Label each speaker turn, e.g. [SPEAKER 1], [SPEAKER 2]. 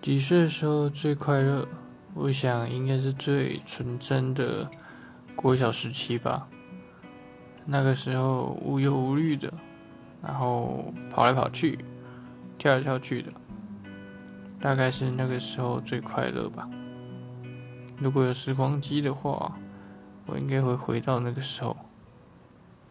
[SPEAKER 1] 几岁的时候最快乐？我想应该是最纯真的国小时期吧。那个时候无忧无虑的，然后跑来跑去，跳来跳去的，大概是那个时候最快乐吧。如果有时光机的话，我应该会回到那个时候。